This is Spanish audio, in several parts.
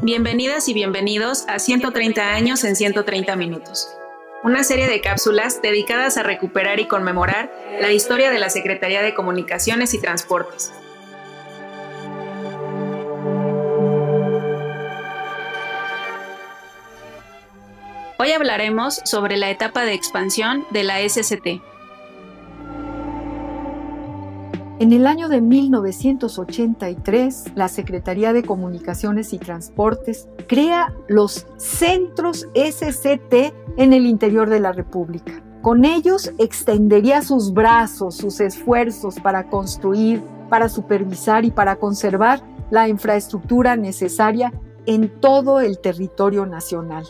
Bienvenidas y bienvenidos a 130 años en 130 minutos, una serie de cápsulas dedicadas a recuperar y conmemorar la historia de la Secretaría de Comunicaciones y Transportes. Hoy hablaremos sobre la etapa de expansión de la SCT, En el año de 1983, la Secretaría de Comunicaciones y Transportes crea los centros SCT en el interior de la República. Con ellos extendería sus brazos, sus esfuerzos para construir, para supervisar y para conservar la infraestructura necesaria en todo el territorio nacional.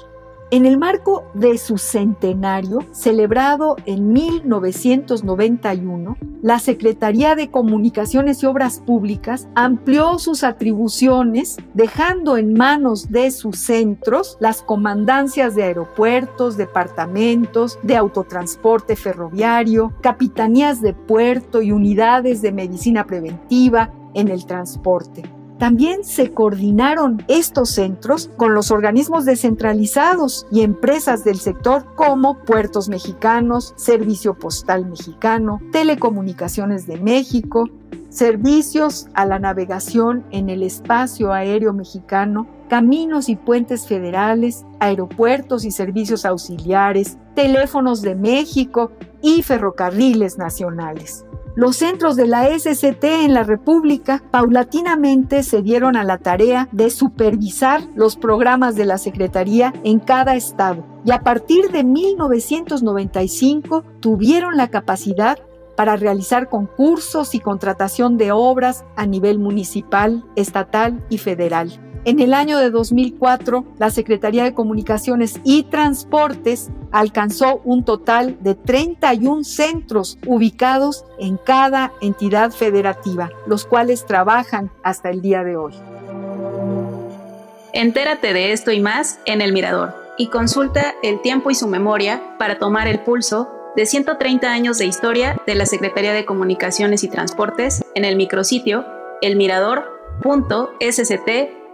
En el marco de su centenario, celebrado en 1991, la Secretaría de Comunicaciones y Obras Públicas amplió sus atribuciones, dejando en manos de sus centros las comandancias de aeropuertos, departamentos, de autotransporte ferroviario, capitanías de puerto y unidades de medicina preventiva en el transporte. También se coordinaron estos centros con los organismos descentralizados y empresas del sector como Puertos Mexicanos, Servicio Postal Mexicano, Telecomunicaciones de México, servicios a la navegación en el espacio aéreo mexicano, caminos y puentes federales, aeropuertos y servicios auxiliares, teléfonos de México y ferrocarriles nacionales. Los centros de la SCT en la República paulatinamente se dieron a la tarea de supervisar los programas de la Secretaría en cada estado y a partir de 1995 tuvieron la capacidad para realizar concursos y contratación de obras a nivel municipal, estatal y federal. En el año de 2004, la Secretaría de Comunicaciones y Transportes alcanzó un total de 31 centros ubicados en cada entidad federativa, los cuales trabajan hasta el día de hoy. Entérate de esto y más en El Mirador y consulta el tiempo y su memoria para tomar el pulso de 130 años de historia de la Secretaría de Comunicaciones y Transportes en el micrositio